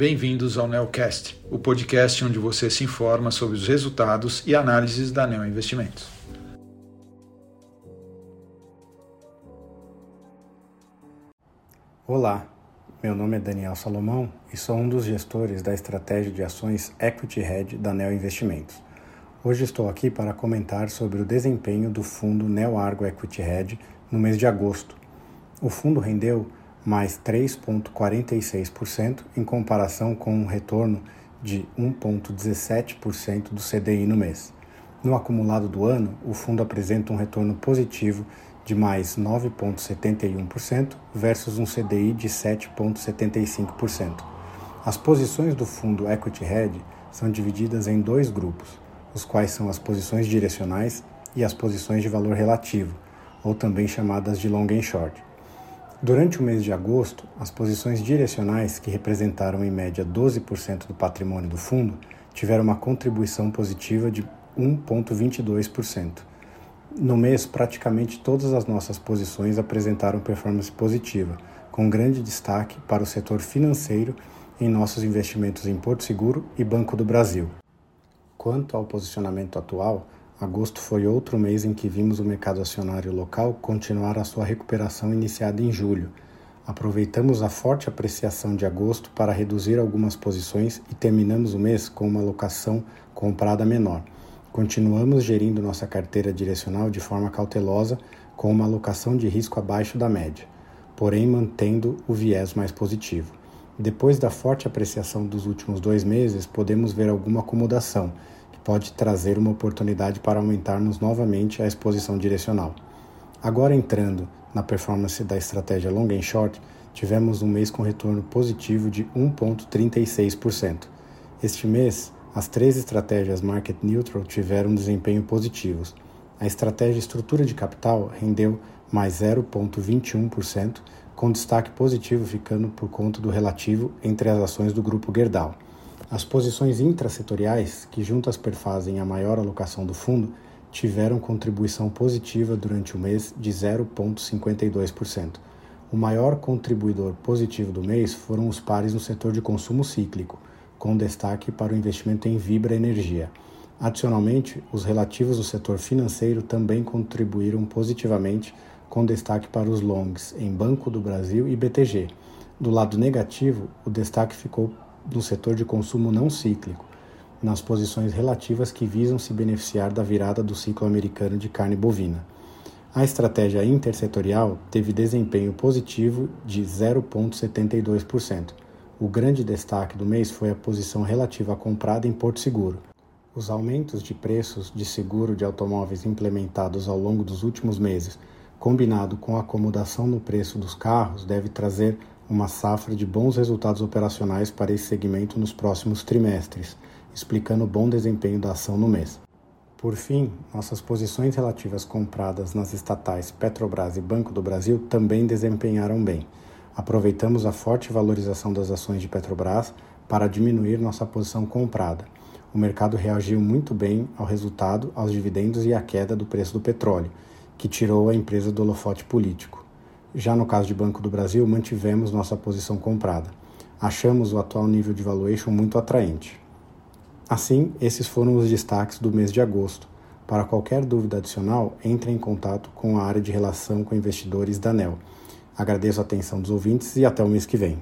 bem-vindos ao Neocast, o podcast onde você se informa sobre os resultados e análises da Neo Investimentos. Olá, meu nome é Daniel Salomão e sou um dos gestores da estratégia de ações Equity Hedge da Neo Investimentos. Hoje estou aqui para comentar sobre o desempenho do fundo Neo Argo Equity Hedge no mês de agosto. O fundo rendeu mais 3,46% em comparação com um retorno de 1,17% do CDI no mês. No acumulado do ano, o fundo apresenta um retorno positivo de mais 9,71% versus um CDI de 7,75%. As posições do fundo Equity Hedge são divididas em dois grupos, os quais são as posições direcionais e as posições de valor relativo, ou também chamadas de long and short. Durante o mês de agosto, as posições direcionais, que representaram em média 12% do patrimônio do fundo, tiveram uma contribuição positiva de 1,22%. No mês, praticamente todas as nossas posições apresentaram performance positiva, com grande destaque para o setor financeiro em nossos investimentos em Porto Seguro e Banco do Brasil. Quanto ao posicionamento atual, Agosto foi outro mês em que vimos o mercado acionário local continuar a sua recuperação iniciada em julho. Aproveitamos a forte apreciação de agosto para reduzir algumas posições e terminamos o mês com uma alocação comprada menor. Continuamos gerindo nossa carteira direcional de forma cautelosa, com uma alocação de risco abaixo da média, porém mantendo o viés mais positivo. Depois da forte apreciação dos últimos dois meses, podemos ver alguma acomodação pode trazer uma oportunidade para aumentarmos novamente a exposição direcional. Agora entrando na performance da estratégia long and short, tivemos um mês com retorno positivo de 1,36%. Este mês, as três estratégias market neutral tiveram desempenho positivos. A estratégia estrutura de capital rendeu mais 0,21%, com destaque positivo ficando por conta do relativo entre as ações do grupo Gerdau. As posições intrasetoriais, que juntas perfazem a maior alocação do fundo, tiveram contribuição positiva durante o mês de 0,52%. O maior contribuidor positivo do mês foram os pares no setor de consumo cíclico, com destaque para o investimento em Vibra Energia. Adicionalmente, os relativos do setor financeiro também contribuíram positivamente, com destaque para os longs em Banco do Brasil e BTG. Do lado negativo, o destaque ficou do setor de consumo não cíclico, nas posições relativas que visam se beneficiar da virada do ciclo americano de carne bovina. A estratégia intersetorial teve desempenho positivo de 0,72%. O grande destaque do mês foi a posição relativa comprada em Porto Seguro. Os aumentos de preços de seguro de automóveis implementados ao longo dos últimos meses, combinado com a acomodação no preço dos carros, deve trazer uma safra de bons resultados operacionais para esse segmento nos próximos trimestres, explicando o bom desempenho da ação no mês. Por fim, nossas posições relativas compradas nas estatais Petrobras e Banco do Brasil também desempenharam bem. Aproveitamos a forte valorização das ações de Petrobras para diminuir nossa posição comprada. O mercado reagiu muito bem ao resultado, aos dividendos e à queda do preço do petróleo, que tirou a empresa do holofote político. Já no caso de Banco do Brasil, mantivemos nossa posição comprada. Achamos o atual nível de valuation muito atraente. Assim, esses foram os destaques do mês de agosto. Para qualquer dúvida adicional, entre em contato com a área de relação com investidores da NEL. Agradeço a atenção dos ouvintes e até o mês que vem.